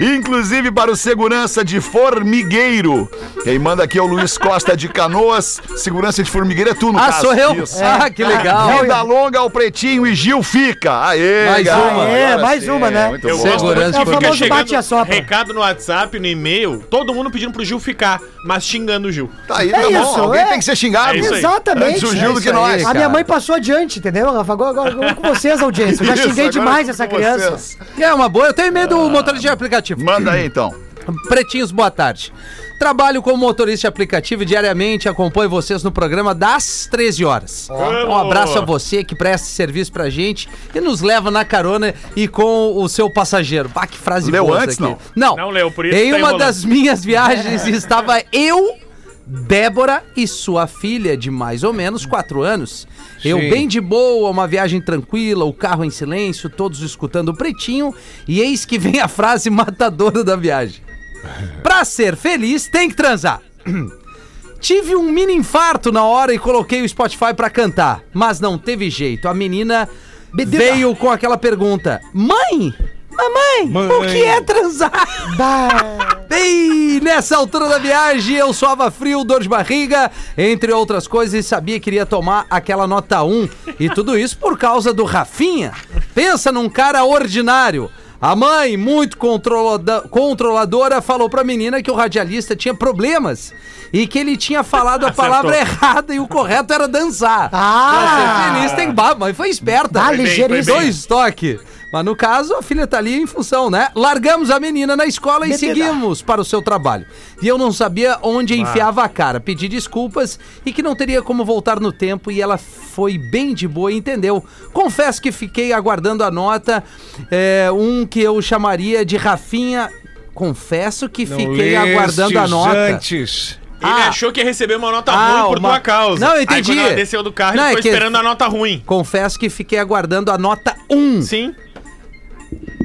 Inclusive para o segurança de Formigueiro. Quem manda aqui é o Luiz Costa de Canoas. Segurança de Formigueiro é tu, no Ah, caso. sou eu? Isso. Ah, que legal. Vida longa ao Pretinho e Gil fica. Aê, Mais galera. uma. É, mais sim, uma, né? Muito Eu bom. Segurança É o fica famoso chegando bate e assopra. recado no WhatsApp, no e-mail, todo mundo pedindo pro Gil ficar, mas xingando o Gil. Tá aí, É tá bom. isso, Alguém é. tem que ser xingado. É isso aí. Exatamente. Antes o Gil É do que aí. nós. A minha mãe passou adiante, entendeu? Agora, agora, agora com vocês, *laughs* audiência. Eu já Isso, xinguei agora demais com essa vocês. criança. É uma boa. Eu tenho medo do motorista de aplicativo. Manda aí, então. Pretinhos, boa tarde. Trabalho como motorista de aplicativo e diariamente acompanho vocês no programa das 13 horas. Um abraço a você que presta serviço pra gente e nos leva na carona e com o seu passageiro. Bah, que frase Leu boa antes, essa aqui. não? Não. Não leu, por isso Em tá uma enrolando. das minhas viagens *laughs* estava eu, Débora e sua filha de mais ou menos 4 anos. Eu Sim. bem de boa, uma viagem tranquila, o carro em silêncio, todos escutando o pretinho, e eis que vem a frase *laughs* matadora da viagem. Pra ser feliz, tem que transar. *clears throat* Tive um mini infarto na hora e coloquei o Spotify pra cantar, mas não teve jeito. A menina veio com aquela pergunta: Mãe, mamãe, o Mãe. que é transar? Bah. *laughs* Bem, nessa altura da viagem eu suava frio, dor de barriga, entre outras coisas, e sabia que iria tomar aquela nota 1. E tudo isso por causa do Rafinha. Pensa num cara ordinário. A mãe, muito controlada- controladora, falou pra menina que o radialista tinha problemas e que ele tinha falado a palavra errada e o correto era dançar. Ah! Pra ser feliz tem bah, mãe foi esperta. Ah, ligeiríssimo. Dois toques. Mas no caso, a filha tá ali em função, né? Largamos a menina na escola e seguimos para o seu trabalho. E eu não sabia onde enfiava a cara. Pedi desculpas e que não teria como voltar no tempo e ela foi bem de boa e entendeu. Confesso que fiquei aguardando a nota, é, um que eu chamaria de Rafinha. Confesso que fiquei aguardando a nota. Antes. Ele Ah. achou que ia receber uma nota Ah, ruim por uma- tua causa. Não, eu entendi. Aí quando ela desceu do carro, Não, ele é ficou que- esperando a nota ruim. Confesso que fiquei aguardando a nota 1. Sim.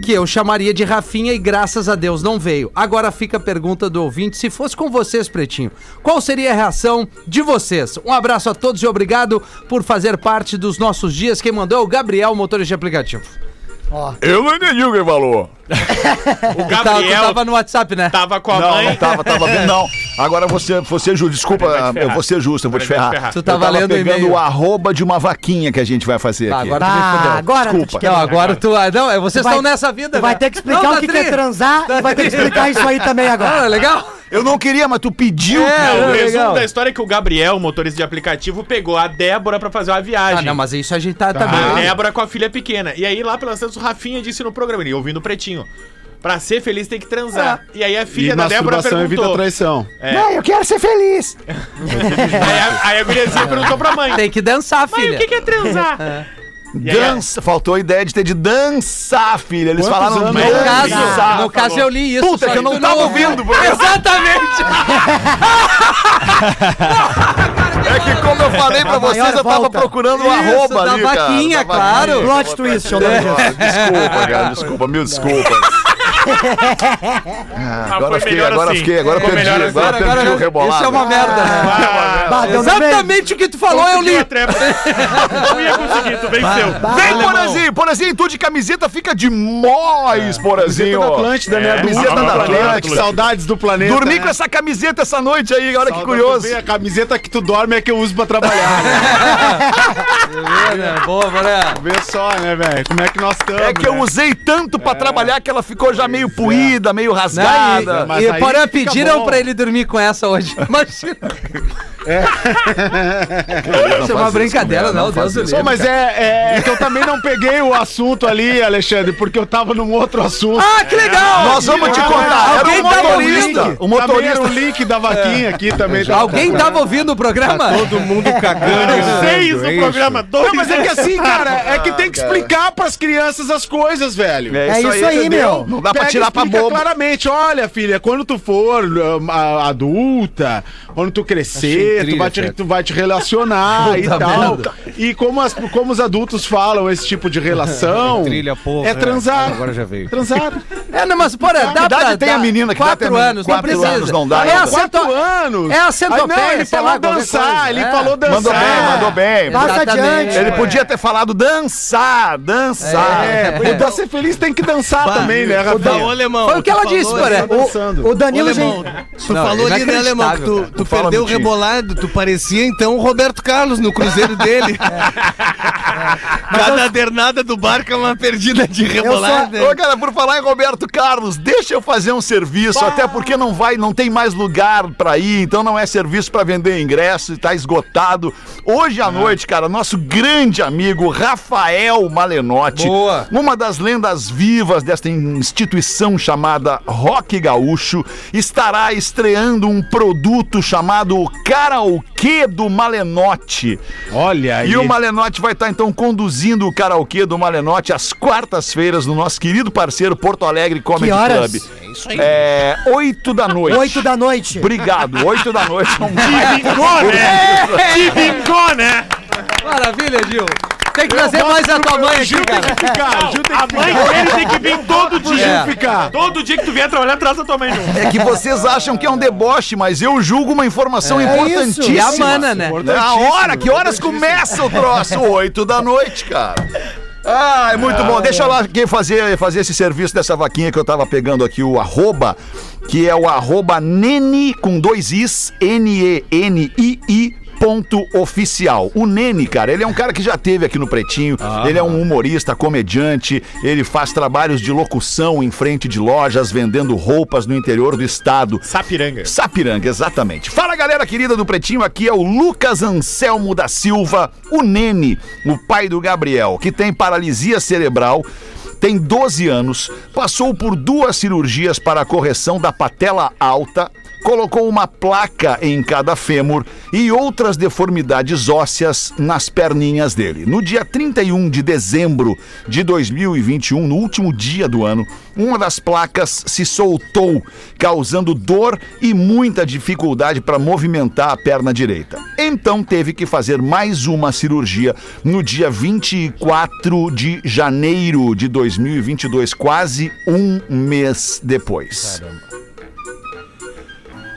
Que eu chamaria de Rafinha e graças a Deus não veio. Agora fica a pergunta do ouvinte, se fosse com vocês, Pretinho, qual seria a reação de vocês? Um abraço a todos e obrigado por fazer parte dos nossos dias. Quem mandou é o Gabriel, motorista de aplicativo. Eu não entendi o que ele falou. *laughs* O Tu tava, Gabriel tava no WhatsApp, né? tava com a Não, mãe. não tava, tava vendo, não. *laughs* Agora você, você justo, desculpa, eu vou ser justo, eu vou te ferrar. ferrar. Tu tava eu tava lendo o pegando o arroba de uma vaquinha que a gente vai fazer Tá, aqui. agora tu me Ah, fudeu. agora tu Desculpa. te Não, agora tu. ah, Não, é, vocês Tu vai- estão nessa vida, Tu vai né? ter que explicar Não, o tá que, que é transar e vai ter que explicar isso aí também Ah, agora. legal? Eu não queria, mas tu pediu. É. Não, o legal. resumo da história é que o Gabriel, motorista de aplicativo, pegou a Débora pra fazer uma viagem. Ah, não, mas isso a gente tá, tá A bem. Débora com a filha pequena. E aí, lá pelas tantas, o Rafinha disse no programa, ele ouvindo o pretinho. Pra ser feliz tem que transar. E aí a filha E da Débora masturbação evita perguntou. traição. Não, eu quero ser feliz. *laughs* Aí a, aí a guriazinha perguntou pra mãe. Tem que dançar, Mãe, filha. o que, que é transar? *laughs* Aí, Dança. Faltou a ideia de ter de dançar, filha. Eles Quantos falaram anos? No Não, caso, dançar. no caso eu li isso. Puta, que eu não tava ouviu. ouvindo, porque- *laughs* Exatamente! É que como eu falei pra vocês, eu tava volta. procurando o Isso, arroba da ali, cara. vaquinha, Da claro. Plot twist, eu não É. Desculpa, cara, desculpa, mil desculpas. Ah, Ah, agora fiquei, agora assim. fiquei, agora Ficou perdi, melhor assim. agora perdi o rebolado. Isso é uma merda, né? Bah, no meio. Exatamente o que tu falou, eu li. *laughs* Não ia conseguir, tu venceu. Vem, Porazinho, Porazinho, tu de camiseta fica demais, Porazinho. Camiseta da Atlântida, né? Camiseta Do- da Atlântida. que saudades do planeta. Dormi né? com essa camiseta essa noite aí, olha que curioso. A camiseta que tu dorme é que eu uso pra trabalhar. *laughs* né? Boa, Mané. Vê só, né, velho? Como é que nós estamos. É que eu né? usei tanto pra trabalhar que ela ficou já meio puída, meio Não, rasgada. mas e, e fica pediram bom. pra ele dormir com essa hoje. *laughs* Imagina. Não Isso é uma brincadeira, não, faz Deus do Pô, mas é, é que eu também não peguei o assunto ali, Alexandre, porque eu tava num outro assunto. Ah, que legal! Nós vamos te Ah, contar. Era alguém um tava motorista. ouvindo? O Também era motorista. o link da vaquinha aqui também. tá- Alguém tava ouvindo o programa? Todo mundo cagando. andando, Seis é no isso. programa, dois. Não, mas é que assim, cara, é que tem que explicar pras crianças as coisas, velho. É isso aí, Entendeu? meu. Não dá pra Pega e tirar pra bobo. claramente, olha, filha, quando tu for um, a- adulta, quando tu crescer, tu trilha, vai, te, tu vai te relacionar *laughs* e Puta tal. merda. E como, as- como os adultos falam esse tipo de relação, Trilha, porra. é transar. Agora já veio. Transar. É, não, mas porra, dá idade pra... tem dá- a menina que dá Quatro até anos, não quatro precisa. anos não dá É ainda. a cento... Quatro anos. É a Aí, centopeia, não, ele falou lá, dançar, ele É. falou dançar. Mandou bem, mandou bem. Passa adiante. Ele podia ter falado dançar, dançar. É, e pra ser feliz tem que dançar também, né, Rafinha? alemão. Foi o que ela disse, porra. Tá dançando. O Danilo. Alemão, tu Não, falou ali, né, Alemão, que tu, tu perdeu o Mitinho. Tu parecia então o Roberto Carlos no cruzeiro dele. *laughs* Cada dernada do barco é uma perdida de rebolada. Ô, cara, por falar em Roberto Carlos, deixa eu fazer um serviço, até porque não vai, não tem mais lugar pra ir, então não é serviço pra vender ingresso, tá esgotado. Hoje à noite, cara, nosso grande amigo Rafael Malenotti, Boa. uma das lendas vivas desta instituição chamada Rock Gaúcho, estará estreando um produto chamado Karaokê do Malenotti. Olha aí. E o Malenotti vai estar então conduzindo o karaokê do Malenotti às quartas-feiras no nosso querido parceiro Porto Alegre Comedy Que horas? Club. É, oito da noite. Oito da noite. Obrigado, oito da noite. é um Bingou, né? Que bingou, né? Maravilha, Gil. Tem que trazer mais a tua mãe aqui, Gil tem cara. que ficar, Gil tem A que mãe dele tem que vir todo dia. É. ficar. Todo dia que tu vier trabalhar, traz a tua mãe junto. É que vocês acham que é um deboche, mas eu julgo uma informação É importantíssima. E a mana, né? A hora, que horas começa o troço? Oito da noite, cara. Ah, é muito bom. Deixa lá aqui fazer, fazer esse serviço dessa vaquinha que eu tava pegando aqui, o arroba, que é o arroba nene com dois is, N-E-N-I-I. Ponto oficial. O Nene, cara, ele é um cara que já teve aqui no Pretinho. Ele é um humorista, comediante. Ele faz trabalhos de locução em frente de lojas, vendendo roupas no interior do estado. Sapiranga. Sapiranga, exatamente. Fala galera querida do Pretinho, aqui é o Lucas Anselmo da Silva, o Nene, o pai do Gabriel, que tem paralisia cerebral. Tem 12 anos, passou por duas cirurgias para a correção da patela alta, colocou uma placa em cada fêmur e outras deformidades ósseas nas perninhas dele. No dia 31 de dezembro de 2021, no último dia do ano, uma das placas se soltou, causando dor e muita dificuldade para movimentar a perna direita. Então teve que fazer mais uma cirurgia no dia 24 de janeiro de 2022, quase um mês depois.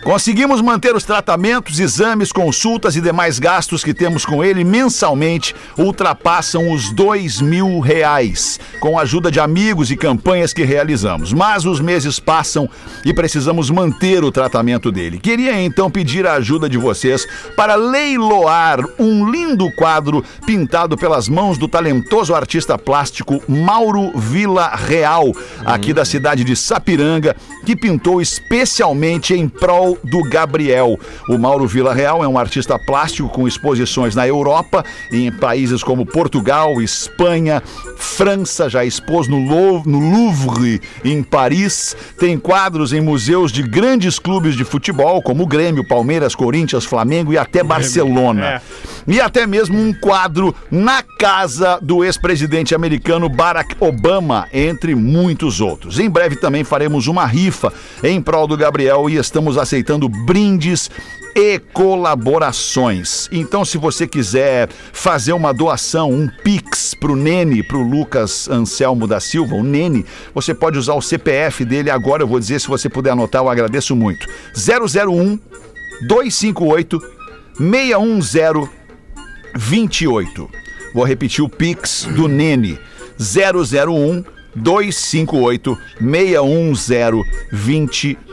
Conseguimos manter os tratamentos, exames, consultas e demais gastos que temos com ele mensalmente ultrapassam os dois mil reais, com a ajuda de amigos e campanhas que realizamos. Mas os meses passam e precisamos manter o tratamento dele. Queria então pedir a ajuda de vocês para leiloar um lindo quadro pintado pelas mãos do talentoso artista plástico Mauro Vila Real, aqui da cidade de Sapiranga, que pintou especialmente em prol do Gabriel. O Mauro Vila Real é um artista plástico com exposições na Europa, em países como Portugal, Espanha, França, já expôs no Lou- no Louvre, em Paris. Tem quadros em museus de grandes clubes de futebol, como o Grêmio, Palmeiras, Corinthians, Flamengo e até Barcelona. é. E até mesmo um quadro na casa do ex-presidente americano Barack Obama, entre muitos outros. Em breve também faremos uma rifa em prol do Gabriel e estamos aceitando brindes e colaborações. Então, se você quiser fazer uma doação, um Pix pro Nene, pro Lucas Anselmo da Silva, o Nene, você pode usar o CPF dele agora, eu vou dizer, se você puder anotar, eu agradeço muito. 001 258 610 28. Vou repetir o Pix do Nene. 001 258 610 28.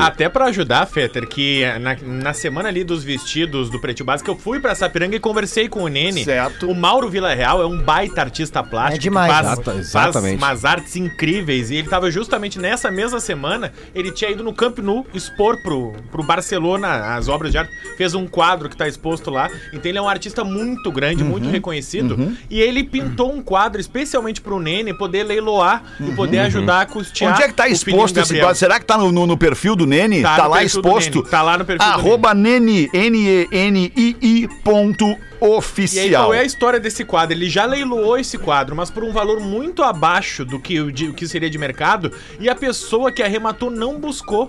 Até pra ajudar, Fetter, que na, na semana ali dos vestidos do Pretinho Básico, eu fui pra Sapiranga e conversei com o Nene. Certo. O Mauro Villarreal é um baita artista plástico. É demais. Faz, Exata- faz exatamente. umas artes incríveis. E ele tava justamente nessa mesma semana, ele tinha ido no Camp Nou expor pro, pro Barcelona as obras de arte. Fez um quadro que tá exposto lá. Então ele é um artista muito grande, muito Uhum. reconhecido. E ele pintou um quadro especialmente pro Nene poder leiloar e poder ajudar a custear. Uhum. Onde é que tá exposto esse quadro? Será que tá no, no- no perfil do Nene? Tá Tá, no lá do exposto? Nene, tá lá no perfil do Arroba Nene, N-E-N-I-I ponto E aí, oficial. qual é a história desse quadro? Ele já leiloou esse quadro, mas por um valor muito abaixo do que, o de- o que seria de mercado, e a pessoa que arrematou não buscou.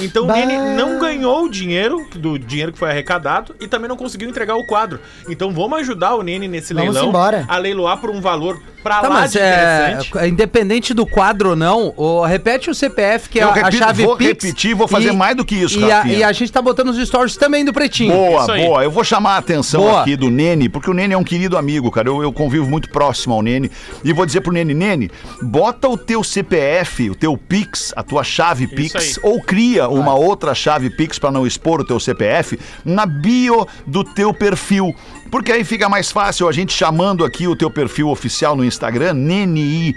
Então Bah. ele não ganhou o dinheiro, do dinheiro que foi arrecadado, e também não conseguiu entregar o quadro. Então vamos ajudar o Nene nesse Vamos leilão embora. a leiloar por um valor pra Tá, lá mas de é, interessante. independente do quadro ou não, o- repete o CPF, que é Eu a, repito, a chave vou Pix. repetir, vou fazer mais do que isso, e a, e a gente tá botando os stories também do Pretinho. Boa, boa. Eu vou chamar a atenção Boa. aqui do Nene, porque o Nene é um querido amigo, cara. Eu, eu convivo muito próximo ao Nene. E vou dizer pro Nene, Nene, bota o teu CPF, o teu Pix, a tua chave Pix, aí. ou cria uma outra chave Pix para não expor o teu CPF na bio do teu perfil. Porque aí fica mais fácil a gente chamando aqui o teu perfil oficial no Instagram, NNI.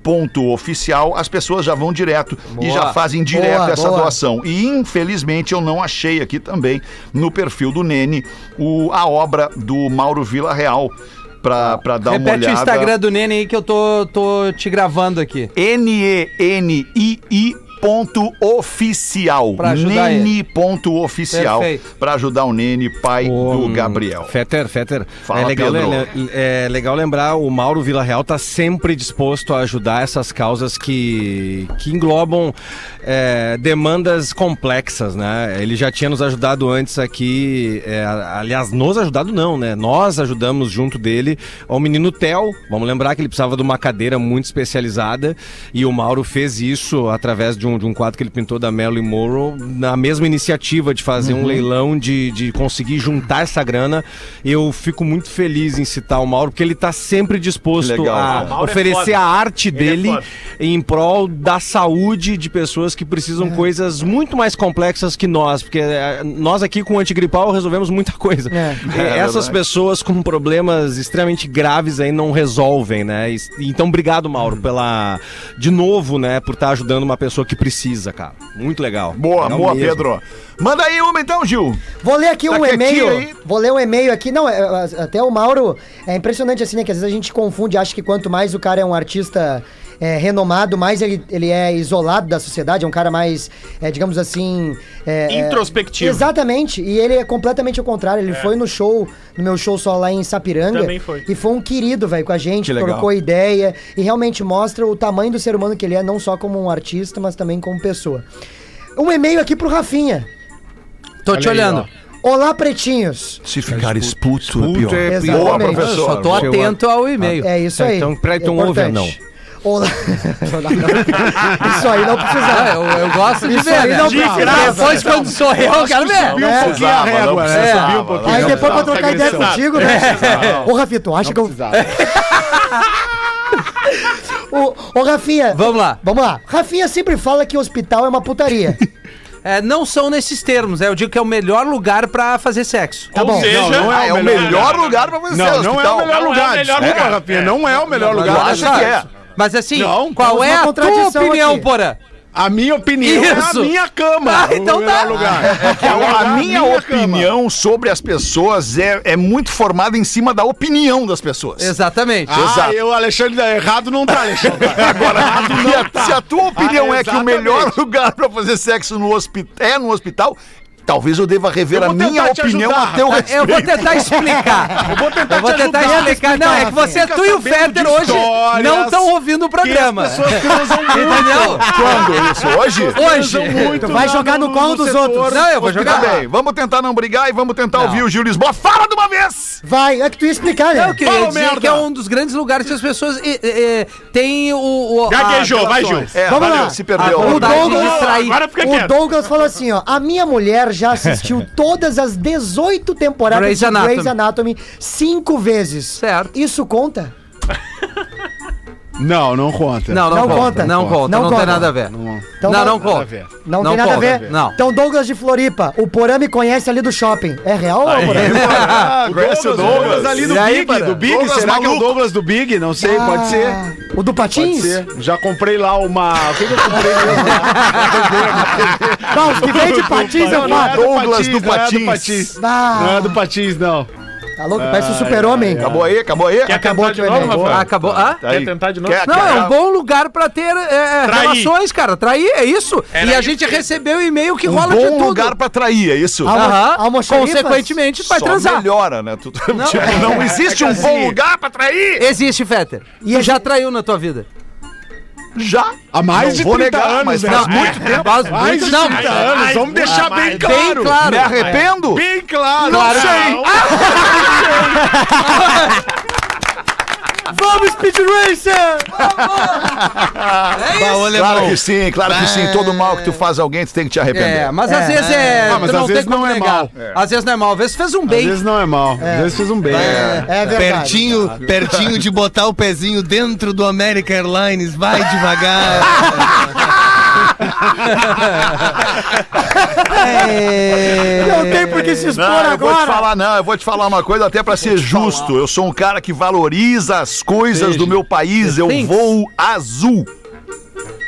Ponto oficial, as pessoas já vão direto e Boa. já fazem direto Boa, essa boa. doação. E infelizmente eu não achei aqui também no perfil do Nene o, a obra do Mauro Vila Real para dar uma Repete olhada. o Instagram do Nene aí que eu tô, tô te gravando aqui. N-E-N-I-I ponto oficial. Pra ajudar Nene ponto oficial. Perfeito. Para ajudar o Nene, pai do Gabriel. Fetter, Fetter. Fala, é, legal, Pedro. é legal lembrar, o Mauro Villarreal tá sempre disposto a ajudar essas causas que, que englobam é, demandas complexas, né? Ele já tinha nos ajudado antes aqui, é, aliás, nos ajudado não, né? Nós ajudamos junto dele ao menino Theo. Vamos lembrar que ele precisava de uma cadeira muito especializada e o Mauro fez isso através de um, de um quadro que ele pintou da Marilyn Monroe, na mesma iniciativa de fazer Uhum. um leilão, de, de conseguir juntar essa grana. Eu fico muito feliz em citar o Mauro, porque ele tá sempre disposto legal. a é oferecer foda. a arte Ele é dele foda. em prol da saúde de pessoas que precisam coisas muito mais complexas que nós, porque eh, nós aqui com o antigripal resolvemos muita coisa. É. Essas pessoas com problemas extremamente graves aí não resolvem, né? Então, obrigado, Mauro, pela de novo, né, por estar ajudando uma pessoa que precisa, cara. Muito legal. Boa, Legal boa, mesmo. Pedro. Manda aí uma então, Gil. Vou ler aqui Tá um e-mail. Vou ler um e-mail aqui. Não, é, é, até o Mauro. É impressionante assim, né? Que às vezes a gente confunde, acha que quanto mais o cara é um artista é, renomado, mais ele, ele é isolado da sociedade, é um cara mais, é, digamos assim. é, é, Introspectivo. Exatamente. E ele é completamente ao contrário. Ele foi no show, no meu show só lá em Sapiranga. Também foi. E foi um querido, velho, com a gente, Que legal. trocou ideia. E realmente mostra o tamanho do ser humano que ele é, não só como um artista, mas também como pessoa. Um e-mail aqui pro Rafinha. Tô te Olha aí, olhando. Olá, pretinhos. Se ficar expulso, é pior. Boa, Exatamente. Eu só tô atento ao e-mail. É isso Tá, aí. então, peraí, É então ouve, Olá. *laughs* isso aí não Ah, precisava. eu, eu gosto de Isso ver, aí né? não precisava. Depois, quando sou eu, eu quero ver. É. Subiu um pouquinho a régua, né? É. Subiu um pouquinho. Aí depois pra trocar ideia contigo, né? Ô, Rafinha, tu acha que eu. Precisava. *laughs* Ô, ô, Rafinha. Vamos lá. Vamos lá. Rafinha sempre fala que hospital é uma putaria. É, não são nesses termos, é, eu digo que é o melhor lugar pra fazer sexo. Tá Ou bom. seja, Não, não Ah, é o melhor lugar pra você Não, não é o melhor Não é o lugar. melhor Desculpa, lugar. Rafinha, não é o melhor lugar. eu acho que é. Mas assim, Não, qual é a tua opinião, aqui. Porã? A minha opinião é Isso. a minha cama. Ah, então tá. lugar. A, a minha, cama. opinião sobre as pessoas é, é muito formada em cima da opinião das pessoas. Exatamente. Ah, Exato. eu, Alexandre, errado não tá, Alexandre. *laughs* Agora, se a, se a tua opinião Ah, é que o melhor lugar pra fazer sexo no é no hospital, talvez eu deva rever Eu a minha opinião ajudar. a teu Eu respeito. vou tentar explicar. *laughs* Eu vou tentar Eu vou te tentar ajudar. explicar. Não, é que você, tu e o de hoje não estão ouvindo o programa. Que as pessoas transam *laughs* muito. Entendeu? Quando isso? Hoje? Hoje. Tu vai jogar no colo dos setor outros. Não, eu vou jogar. bem, vamos tentar não brigar e vamos tentar ouvir o Gil Lisboa. Fala de uma vez! Vai, é que tu ia explicar, né? Não, eu queria Fala, dizer merda. que é um dos grandes lugares que as pessoas eh, têm o... o Gaguejou, vai, Gil. É, Vamos valeu, lá. se perdeu. O Douglas- O. Douglas falou assim, ó. A minha mulher já *laughs* assistiu todas as 18 temporadas Grey's de Anatomy. Grey's Anatomy cinco vezes. Certo. Isso conta? Não, não conta. Não, não, Não conta. conta. Não conta, Não não, conta. tem nada a ver. Não. Então não, não Nada a conta. ver. Não, Não tem nada a ver? Não. Então, Douglas de Floripa, o Porã me conhece ali do shopping. É real ou Porã? Ah, conhece o Douglas? ali do E aí, Big, para? do Big, Douglas será que é o maluco. Douglas do Big? Não sei, pode ser. O do Pode Patins? ser. Já comprei lá uma. O que, que eu comprei mesmo? Não, os que vem de Patins eu Não, não é falo. Douglas do não é Patins. Patins. Ah, Não é do Patins, não. Tá louco? Parece o super-homem. Acabou aí, acabou aí? Quer Acabou tentar de aqui o novo. Rafael? Acabou. Ah? Tá aí. Quer tentar de novo? Quer- Não, quer- é um bom lugar pra ter é, é, relações, cara. Trair, é isso. Era e a isso gente que- recebeu e-mail que um rola de bom tudo. lugar pra trair, é isso? Aham. Consequentemente, vai transar. melhora, né? Tu- *laughs* é. não existe um bom lugar pra trair. Existe, Fetter. E já traiu na tua vida? Já. Há mais de vou 30 negar, anos, mas faz muito tempo. Faz Mais de não. 30 anos, vamos deixar bem Bem claro. claro. Me arrependo? Bem claro. Não sei. *laughs* Vamos, Speed Racer! É isso. alemão. Claro que sim, claro que sim. Todo mal que tu faz a alguém, tu tem que te arrepender. É, mas às É. vezes é. Ah, mas tu às não vezes não é mal. Às vezes não é mal. Às vezes fez um Às bem. vezes não é mal. Às vezes fez um bem. É, é verdade. Pertinho, pertinho de botar o pezinho dentro do American Airlines. Vai devagar. *laughs* Não tem por que se expor Não, eu vou te agora. falar, não, eu vou te falar uma coisa até pra ser justo. Eu sou um cara que valoriza as coisas do meu país. Eu voo azul.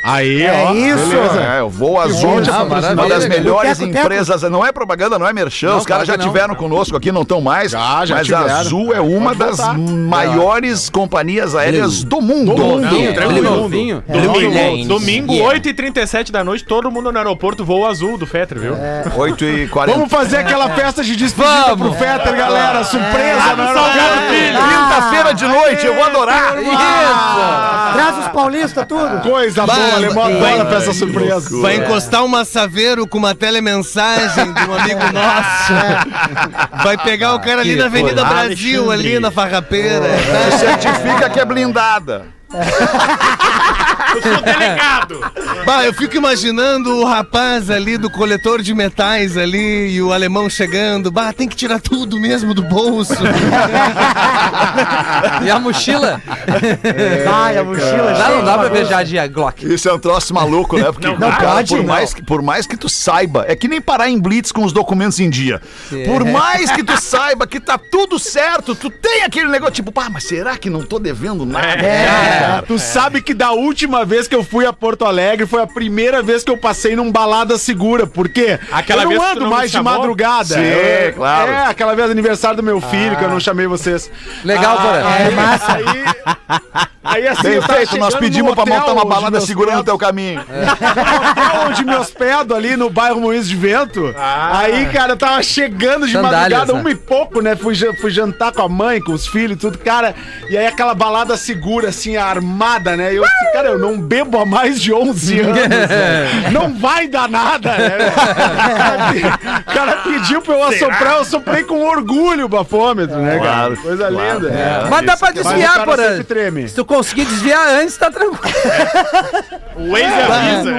Aí, É ó. isso. Beleza. É, eu vou azul. Ah, patrocinar. Uma das melhores Teco, teco. empresas, não é propaganda, não é merchan. Não, Os caras já não. tiveram conosco aqui, não estão mais. Já, já mas tiveram. a Azul é uma Pode das voltar. maiores companhias aéreas do mundo. Do mundo. Tranquilo. novinho. Domingo, domingo Yeah. 8h37 da noite, todo mundo no aeroporto voa azul do Fetter, viu? 8 e 40 Vamos fazer aquela festa de despedida pro Fetter, galera. Surpresa no aeroporto. Quinta-feira de noite, eu vou adorar. Isso. Traz os paulistas, tudo. Coisa boa, adora festa surpresa. Vai encostar uma saveiro com uma telemensagem de um amigo *laughs* nosso. Vai pegar o cara ali na Avenida Brasil, ali na Farrapeira. Certifica que é blindada. Eu sou delegado. Bah, eu fico imaginando o rapaz ali do coletor de metais ali e o alemão chegando. Bah, tem que tirar tudo mesmo do bolso. *laughs* E a mochila? Vai, a mochila. Cheia não dá pra beijar de Glock. Isso é um troço maluco, né? Porque, Não cara, pode, por, não. Mais que, por mais que tu saiba, é que nem parar em blitz com os documentos em dia. Por mais que tu saiba que tá tudo certo, tu tem aquele negócio tipo, pá, mas será que não tô devendo nada? É, Tu sabe que da última vez que eu fui a Porto Alegre foi a primeira vez que eu passei num balada segura. Por quê? Aquela eu vez não ando não mais de madrugada. Sim, Eu- claro. É, aquela vez aniversário do meu filho que eu não chamei vocês. Legal, Ah, aí, É massa. Aí, aí assim, Bem feito, nós pedimos no pra montar uma balada meus segurando o pés- teu caminho. *laughs* hotel onde me hospedo ali no bairro Moinhos de Vento. Aí, cara, eu tava chegando de Sandálias, madrugada, né? uma e pouco, né? Fui, fui jantar com a mãe, com os filhos e tudo, cara. E aí aquela balada segura, assim, armada, né? E eu disse, cara, eu não bebo há mais de 11 *laughs* anos. né? Não vai dar nada, né? *laughs* O cara pediu pra eu assoprar, eu soprei com orgulho o bafômetro, né, cara? Claro, Coisa claro. linda. É. Mas dá pra desviar, treme. Se tu conseguir desviar antes, tá tranquilo. O Waze avisa.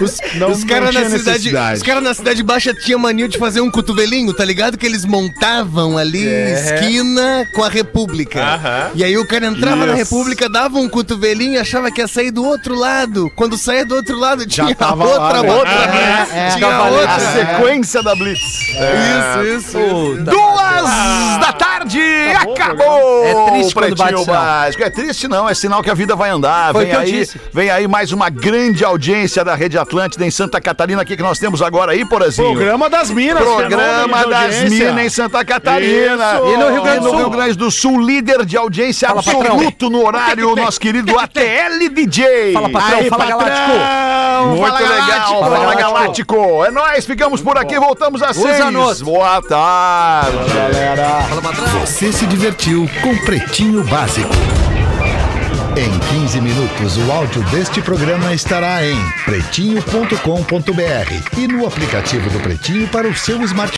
Os, Os caras na cidade, os cara na cidade baixa tinham mania de fazer um cotovelinho, tá ligado? Que eles montavam ali esquina com a República. Aham. E aí o cara entrava na. República, dava um cotovelinho e achava que ia sair do outro lado. Quando saía do outro lado, tinha tava outra lá, né? outra É, blitz. é. Tinha A outra. sequência da Blitz. Isso, isso. Puta. Duas da tarde, acabou! É triste quando bate. Básico. É triste não, é sinal que a vida vai andar. Foi vem que eu aí, disse. vem aí mais uma grande audiência da Rede Atlântida em Santa Catarina. O que, que nós temos agora aí, Porazinho? Programa das Minas. Programa fenômeno de das. Minas em Santa Catarina. Isso. E no Rio Grande do no Sul? Rio Grande do Sul, líder de audiência Fala, patrão. absoluto no horário, nosso querido ATL DJ. Fala, patrão. Aí, fala, patrão. Galáctico. Muito Fala, legal, Galáctico. fala, Galáctico. É nóis, ficamos por aqui, voltamos às seis. Boa tarde. Você se divertiu com Pretinho Básico. Em 15 minutos, o áudio deste programa estará em pretinho.com.br e no aplicativo do Pretinho para o seu smartphone.